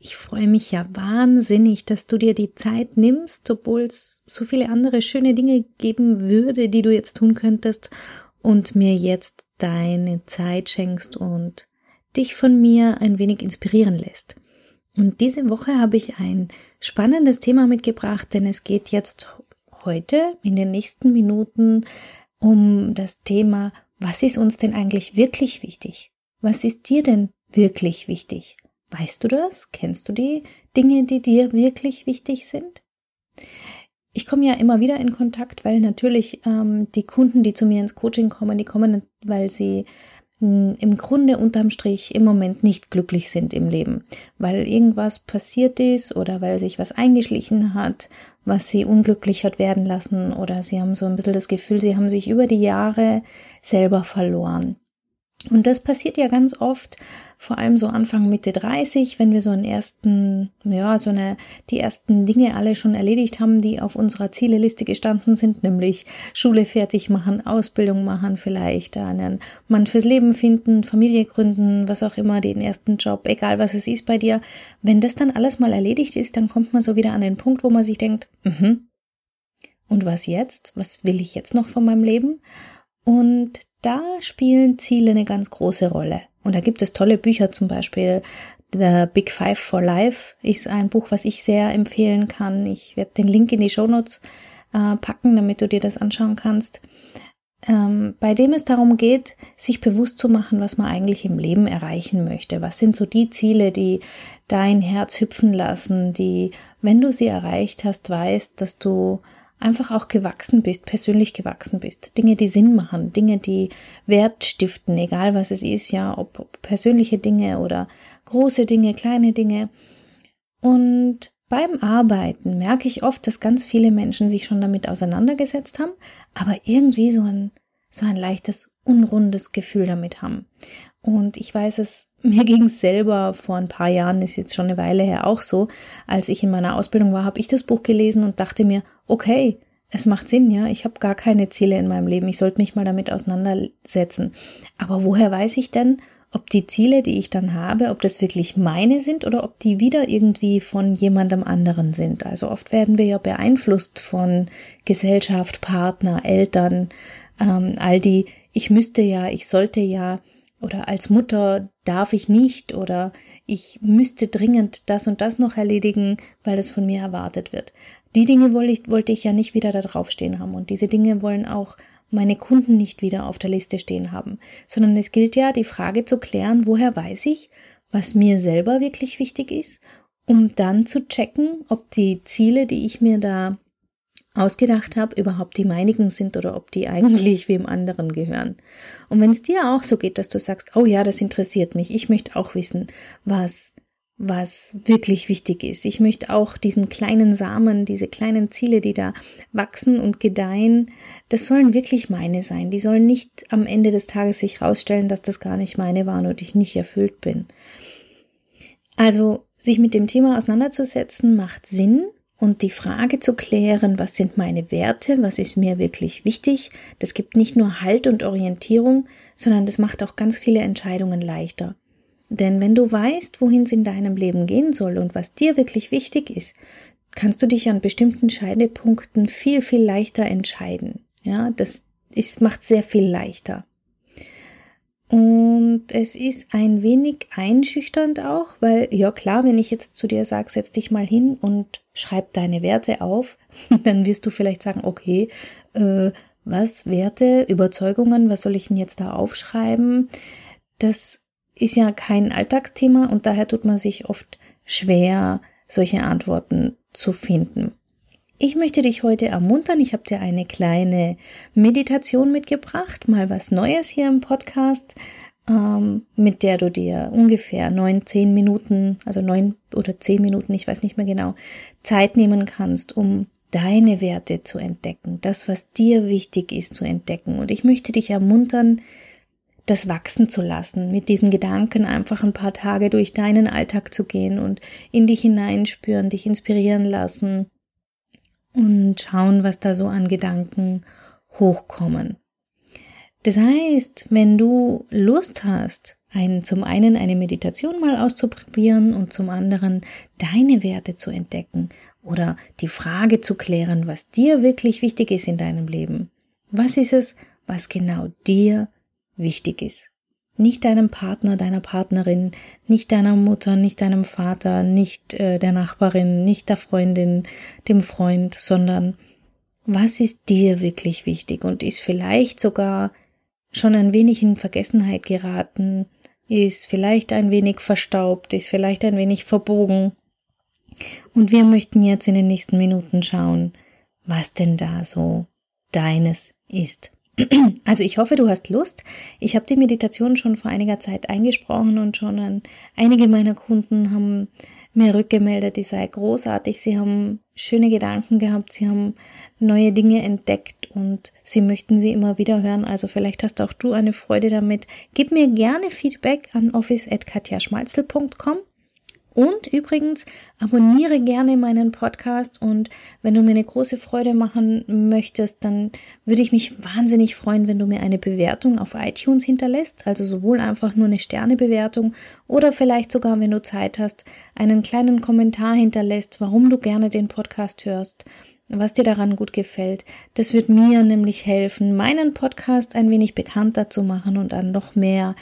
Ich freue mich ja wahnsinnig, dass du dir die Zeit nimmst, obwohl es so viele andere schöne Dinge geben würde, die du jetzt tun könntest und mir jetzt deine Zeit schenkst und dich von mir ein wenig inspirieren lässt. Und diese Woche habe ich ein spannendes Thema mitgebracht, denn es geht jetzt heute in den nächsten Minuten um das Thema, was ist uns denn eigentlich wirklich wichtig? Was ist dir denn wirklich wichtig? Weißt du das? Kennst du die Dinge, die dir wirklich wichtig sind? Ich komme ja immer wieder in Kontakt, weil natürlich ähm, die Kunden, die zu mir ins Coaching kommen, die kommen, weil sie hm, im Grunde unterm Strich im Moment nicht glücklich sind im Leben, weil irgendwas passiert ist oder weil sich was eingeschlichen hat, was sie unglücklich hat werden lassen oder sie haben so ein bisschen das Gefühl, sie haben sich über die Jahre selber verloren. Und das passiert ja ganz oft, vor allem so Anfang Mitte 30, wenn wir so einen ersten, ja, so eine, die ersten Dinge alle schon erledigt haben, die auf unserer Zieleliste gestanden sind, nämlich Schule fertig machen, Ausbildung machen, vielleicht einen Mann fürs Leben finden, Familie gründen, was auch immer, den ersten Job, egal was es ist bei dir. Wenn das dann alles mal erledigt ist, dann kommt man so wieder an den Punkt, wo man sich denkt, mhm, und was jetzt? Was will ich jetzt noch von meinem Leben? Und da spielen Ziele eine ganz große Rolle. Und da gibt es tolle Bücher, zum Beispiel The Big Five for Life ist ein Buch, was ich sehr empfehlen kann. Ich werde den Link in die Show Notes äh, packen, damit du dir das anschauen kannst. Ähm, bei dem es darum geht, sich bewusst zu machen, was man eigentlich im Leben erreichen möchte. Was sind so die Ziele, die dein Herz hüpfen lassen, die, wenn du sie erreicht hast, weißt, dass du einfach auch gewachsen bist, persönlich gewachsen bist. Dinge, die Sinn machen, Dinge, die Wert stiften, egal was es ist, ja, ob, persönliche Dinge oder große Dinge, kleine Dinge. Und beim Arbeiten merke ich oft, dass ganz viele Menschen sich schon damit auseinandergesetzt haben, aber irgendwie so ein, so ein leichtes, unrundes Gefühl damit haben. Und ich weiß es, mir ging es selber vor ein paar Jahren, ist jetzt schon eine Weile her auch so, als ich in meiner Ausbildung war, habe ich das Buch gelesen und dachte mir, okay, es macht Sinn, ja, ich habe gar keine Ziele in meinem Leben, ich sollte mich mal damit auseinandersetzen. Aber woher weiß ich denn, ob die Ziele, die ich dann habe, ob das wirklich meine sind oder ob die wieder irgendwie von jemandem anderen sind. Also oft werden wir ja beeinflusst von Gesellschaft, Partner, Eltern, ähm, all die, ich müsste ja, ich sollte ja, oder als Mutter darf ich nicht oder ich müsste dringend das und das noch erledigen, weil das von mir erwartet wird. Die Dinge wollte ich, wollte ich ja nicht wieder da drauf stehen haben und diese Dinge wollen auch meine Kunden nicht wieder auf der Liste stehen haben, sondern es gilt ja, die Frage zu klären, woher weiß ich, was mir selber wirklich wichtig ist, um dann zu checken, ob die Ziele, die ich mir da ausgedacht habe, überhaupt die meinigen sind oder ob die eigentlich wem anderen gehören. Und wenn es dir auch so geht, dass du sagst, oh ja, das interessiert mich, ich möchte auch wissen, was was wirklich wichtig ist. Ich möchte auch diesen kleinen Samen, diese kleinen Ziele, die da wachsen und gedeihen, das sollen wirklich meine sein. Die sollen nicht am Ende des Tages sich rausstellen, dass das gar nicht meine waren und ich nicht erfüllt bin. Also, sich mit dem Thema auseinanderzusetzen macht Sinn, und die Frage zu klären, was sind meine Werte, was ist mir wirklich wichtig, das gibt nicht nur Halt und Orientierung, sondern das macht auch ganz viele Entscheidungen leichter. Denn wenn du weißt, wohin es in deinem Leben gehen soll und was dir wirklich wichtig ist, kannst du dich an bestimmten Scheidepunkten viel, viel leichter entscheiden. Ja, das ist, macht sehr viel leichter. Und es ist ein wenig einschüchternd auch, weil, ja klar, wenn ich jetzt zu dir sage, setz dich mal hin und schreib deine Werte auf, dann wirst du vielleicht sagen, okay, äh, was, Werte, Überzeugungen, was soll ich denn jetzt da aufschreiben? Das ist ja kein Alltagsthema und daher tut man sich oft schwer, solche Antworten zu finden. Ich möchte dich heute ermuntern. Ich habe dir eine kleine Meditation mitgebracht, mal was Neues hier im Podcast. ähm, mit der du dir ungefähr neun, zehn Minuten, also neun oder zehn Minuten, ich weiß nicht mehr genau, Zeit nehmen kannst, um deine Werte zu entdecken, das, was dir wichtig ist, zu entdecken. Und ich möchte dich ermuntern, das wachsen zu lassen, mit diesen Gedanken einfach ein paar Tage durch deinen Alltag zu gehen und in dich hineinspüren, dich inspirieren lassen und schauen, was da so an Gedanken hochkommen. Das heißt, wenn du Lust hast, ein, zum einen eine Meditation mal auszuprobieren und zum anderen deine Werte zu entdecken oder die Frage zu klären, was dir wirklich wichtig ist in deinem Leben. Was ist es, was genau dir wichtig ist? Nicht deinem Partner, deiner Partnerin, nicht deiner Mutter, nicht deinem Vater, nicht äh, der Nachbarin, nicht der Freundin, dem Freund, sondern was ist dir wirklich wichtig und ist vielleicht sogar schon ein wenig in Vergessenheit geraten, ist vielleicht ein wenig verstaubt, ist vielleicht ein wenig verbogen. Und wir möchten jetzt in den nächsten Minuten schauen, was denn da so deines ist. Also ich hoffe, du hast Lust. Ich habe die Meditation schon vor einiger Zeit eingesprochen und schon an einige meiner Kunden haben mir rückgemeldet, die sei großartig. Sie haben schöne Gedanken gehabt, sie haben neue Dinge entdeckt und sie möchten sie immer wieder hören. Also vielleicht hast auch du eine Freude damit. Gib mir gerne Feedback an office.katjaschmalzel.com und übrigens, abonniere gerne meinen Podcast und wenn du mir eine große Freude machen möchtest, dann würde ich mich wahnsinnig freuen, wenn du mir eine Bewertung auf iTunes hinterlässt, also sowohl einfach nur eine Sternebewertung oder vielleicht sogar, wenn du Zeit hast, einen kleinen Kommentar hinterlässt, warum du gerne den Podcast hörst was dir daran gut gefällt. Das wird mir nämlich helfen, meinen Podcast ein wenig bekannter zu machen und an noch mehr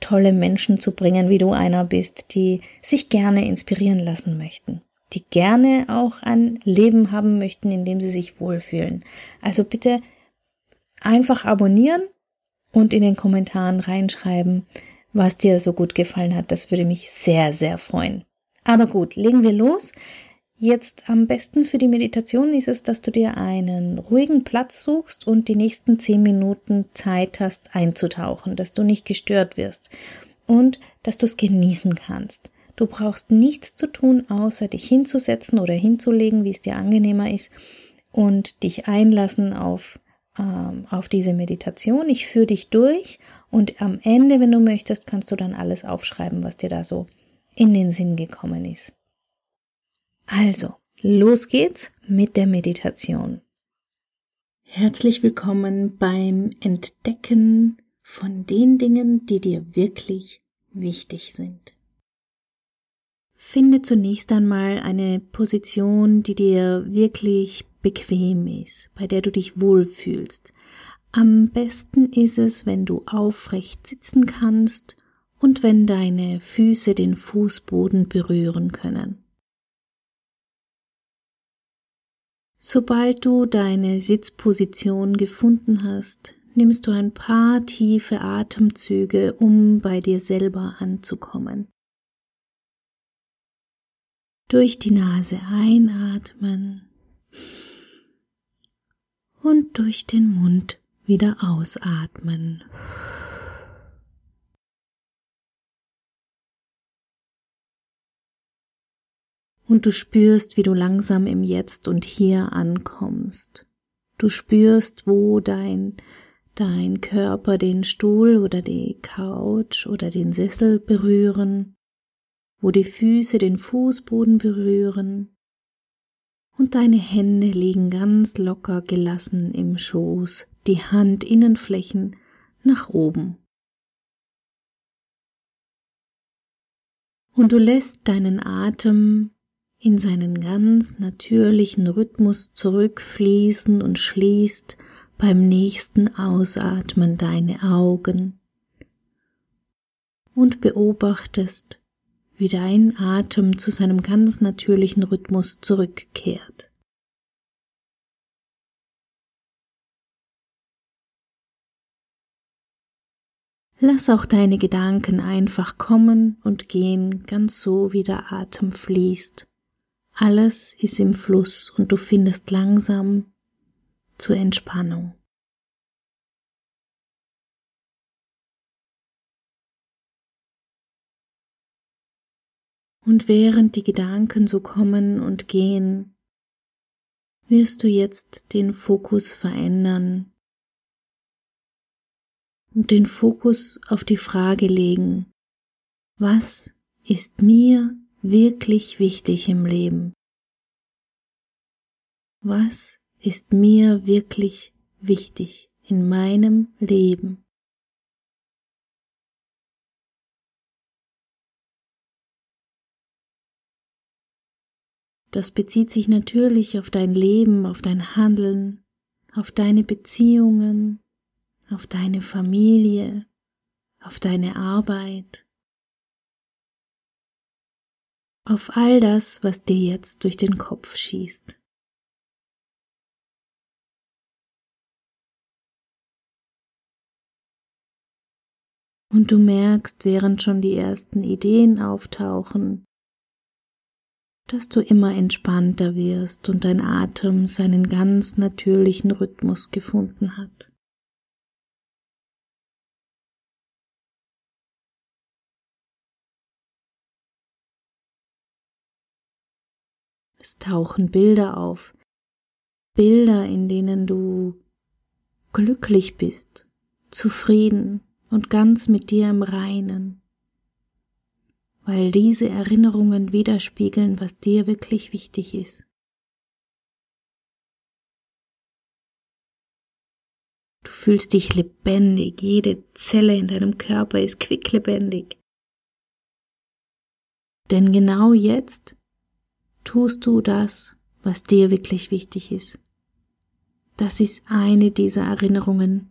tolle Menschen zu bringen, wie du einer bist, die sich gerne inspirieren lassen möchten, die gerne auch ein Leben haben möchten, in dem sie sich wohlfühlen. Also bitte einfach abonnieren und in den Kommentaren reinschreiben, was dir so gut gefallen hat. Das würde mich sehr, sehr freuen. Aber gut, legen wir los. Jetzt am besten für die Meditation ist es, dass du dir einen ruhigen Platz suchst und die nächsten zehn Minuten Zeit hast einzutauchen, dass du nicht gestört wirst und dass du es genießen kannst. Du brauchst nichts zu tun, außer dich hinzusetzen oder hinzulegen, wie es dir angenehmer ist, und dich einlassen auf, ähm, auf diese Meditation. Ich führe dich durch und am Ende, wenn du möchtest, kannst du dann alles aufschreiben, was dir da so in den Sinn gekommen ist. Also, los geht's mit der Meditation. Herzlich willkommen beim Entdecken von den Dingen, die dir wirklich wichtig sind. Finde zunächst einmal eine Position, die dir wirklich bequem ist, bei der du dich wohlfühlst. Am besten ist es, wenn du aufrecht sitzen kannst und wenn deine Füße den Fußboden berühren können. Sobald du deine Sitzposition gefunden hast, nimmst du ein paar tiefe Atemzüge, um bei dir selber anzukommen. Durch die Nase einatmen und durch den Mund wieder ausatmen. Und du spürst, wie du langsam im Jetzt und Hier ankommst. Du spürst, wo dein dein Körper den Stuhl oder die Couch oder den Sessel berühren, wo die Füße den Fußboden berühren, und deine Hände liegen ganz locker gelassen im Schoß, die Handinnenflächen nach oben. Und du lässt deinen Atem in seinen ganz natürlichen Rhythmus zurückfließen und schließt beim nächsten Ausatmen deine Augen und beobachtest, wie dein Atem zu seinem ganz natürlichen Rhythmus zurückkehrt. Lass auch deine Gedanken einfach kommen und gehen, ganz so wie der Atem fließt. Alles ist im Fluss und du findest langsam zur Entspannung. Und während die Gedanken so kommen und gehen, wirst du jetzt den Fokus verändern und den Fokus auf die Frage legen, was ist mir wirklich wichtig im Leben? Was ist mir wirklich wichtig in meinem Leben? Das bezieht sich natürlich auf dein Leben, auf dein Handeln, auf deine Beziehungen, auf deine Familie, auf deine Arbeit, auf all das, was dir jetzt durch den Kopf schießt. Und du merkst, während schon die ersten Ideen auftauchen, dass du immer entspannter wirst und dein Atem seinen ganz natürlichen Rhythmus gefunden hat. Es tauchen Bilder auf, Bilder, in denen du glücklich bist, zufrieden und ganz mit dir im Reinen weil diese Erinnerungen widerspiegeln, was dir wirklich wichtig ist. Du fühlst dich lebendig, jede Zelle in deinem Körper ist quicklebendig. Denn genau jetzt tust du das, was dir wirklich wichtig ist. Das ist eine dieser Erinnerungen,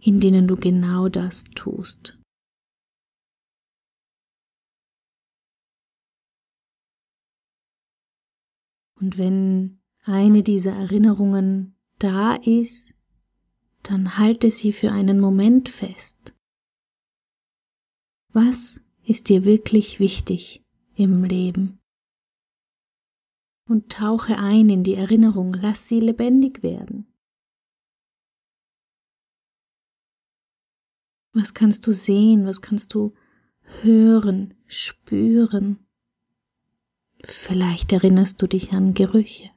in denen du genau das tust. Und wenn eine dieser Erinnerungen da ist, dann halte sie für einen Moment fest. Was ist dir wirklich wichtig im Leben? Und tauche ein in die Erinnerung, lass sie lebendig werden. Was kannst du sehen, was kannst du hören, spüren? Vielleicht erinnerst du dich an Gerüche.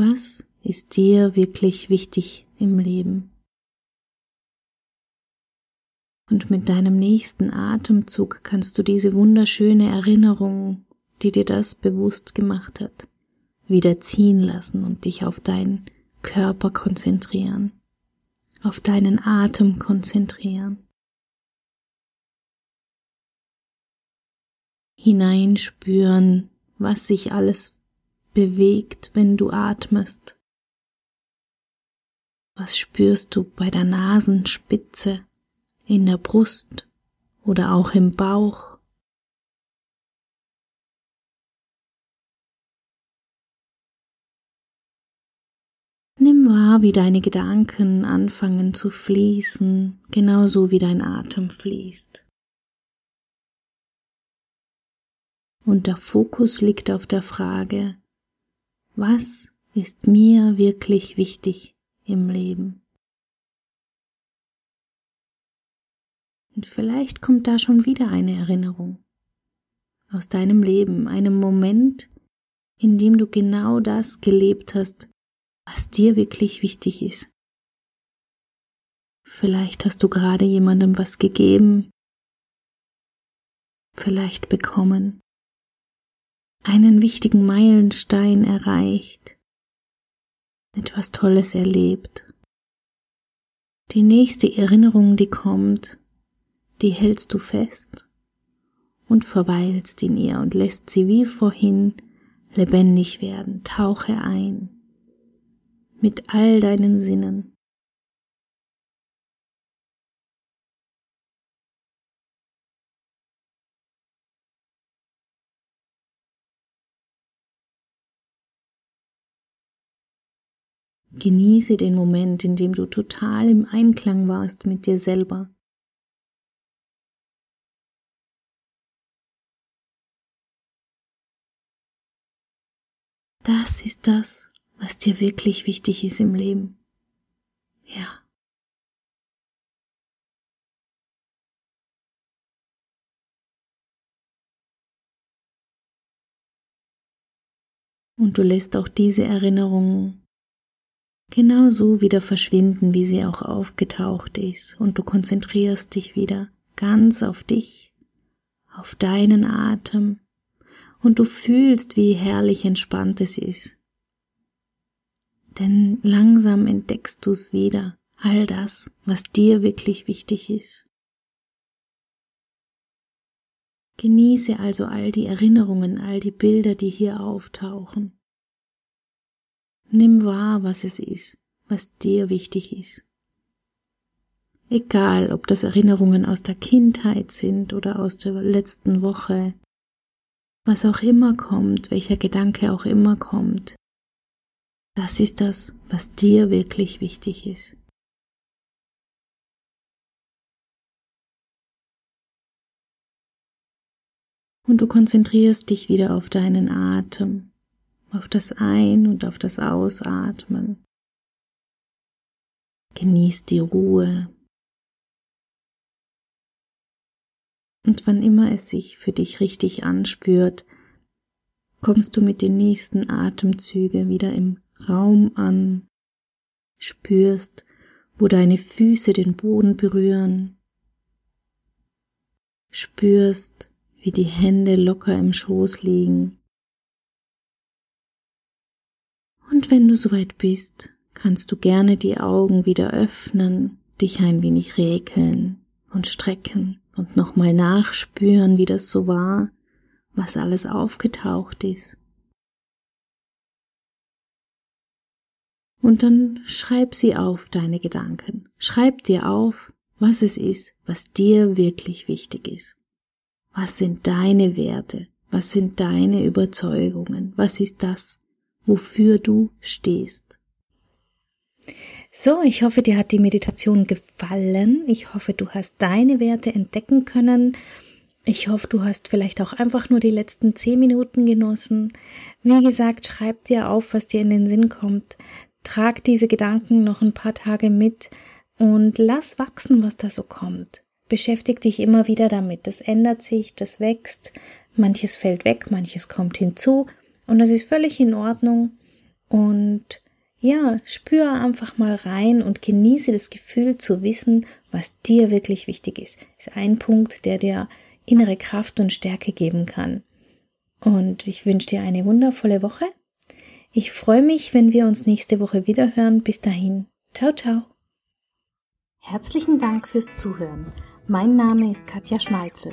Was ist dir wirklich wichtig im Leben? Und mit deinem nächsten Atemzug kannst du diese wunderschöne Erinnerung, die dir das bewusst gemacht hat, wieder ziehen lassen und dich auf deinen Körper konzentrieren, auf deinen Atem konzentrieren. Hineinspüren, was sich alles bewegt, wenn du atmest. Was spürst du bei der Nasenspitze? in der Brust oder auch im Bauch. Nimm wahr, wie deine Gedanken anfangen zu fließen, genauso wie dein Atem fließt. Und der Fokus liegt auf der Frage, was ist mir wirklich wichtig im Leben? Und vielleicht kommt da schon wieder eine Erinnerung aus deinem Leben, einem Moment, in dem du genau das gelebt hast, was dir wirklich wichtig ist. Vielleicht hast du gerade jemandem was gegeben, vielleicht bekommen, einen wichtigen Meilenstein erreicht, etwas Tolles erlebt. Die nächste Erinnerung, die kommt, die hältst du fest und verweilst in ihr und lässt sie wie vorhin lebendig werden. Tauche ein mit all deinen Sinnen. Genieße den Moment, in dem du total im Einklang warst mit dir selber. Das ist das, was dir wirklich wichtig ist im Leben. Ja. Und du lässt auch diese Erinnerung genauso wieder verschwinden, wie sie auch aufgetaucht ist. Und du konzentrierst dich wieder ganz auf dich, auf deinen Atem. Und du fühlst, wie herrlich entspannt es ist. Denn langsam entdeckst du es wieder, all das, was dir wirklich wichtig ist. Genieße also all die Erinnerungen, all die Bilder, die hier auftauchen. Nimm wahr, was es ist, was dir wichtig ist. Egal, ob das Erinnerungen aus der Kindheit sind oder aus der letzten Woche, was auch immer kommt, welcher Gedanke auch immer kommt, das ist das, was dir wirklich wichtig ist. Und du konzentrierst dich wieder auf deinen Atem, auf das Ein- und auf das Ausatmen. Genieß die Ruhe. Und wann immer es sich für dich richtig anspürt, kommst du mit den nächsten Atemzügen wieder im Raum an, spürst, wo deine Füße den Boden berühren, spürst, wie die Hände locker im Schoß liegen. Und wenn du soweit bist, kannst du gerne die Augen wieder öffnen, dich ein wenig räkeln und strecken und nochmal nachspüren, wie das so war, was alles aufgetaucht ist. Und dann schreib sie auf, deine Gedanken. Schreib dir auf, was es ist, was dir wirklich wichtig ist. Was sind deine Werte? Was sind deine Überzeugungen? Was ist das, wofür du stehst? So, ich hoffe, dir hat die Meditation gefallen. Ich hoffe, du hast deine Werte entdecken können. Ich hoffe, du hast vielleicht auch einfach nur die letzten zehn Minuten genossen. Wie gesagt, schreib dir auf, was dir in den Sinn kommt. Trag diese Gedanken noch ein paar Tage mit und lass wachsen, was da so kommt. Beschäftig dich immer wieder damit. Das ändert sich, das wächst, manches fällt weg, manches kommt hinzu und das ist völlig in Ordnung. Und ja, spür einfach mal rein und genieße das Gefühl zu wissen, was dir wirklich wichtig ist. Ist ein Punkt, der dir innere Kraft und Stärke geben kann. Und ich wünsche dir eine wundervolle Woche. Ich freue mich, wenn wir uns nächste Woche wieder hören. Bis dahin. Ciao, ciao. Herzlichen Dank fürs Zuhören. Mein Name ist Katja Schmalzel.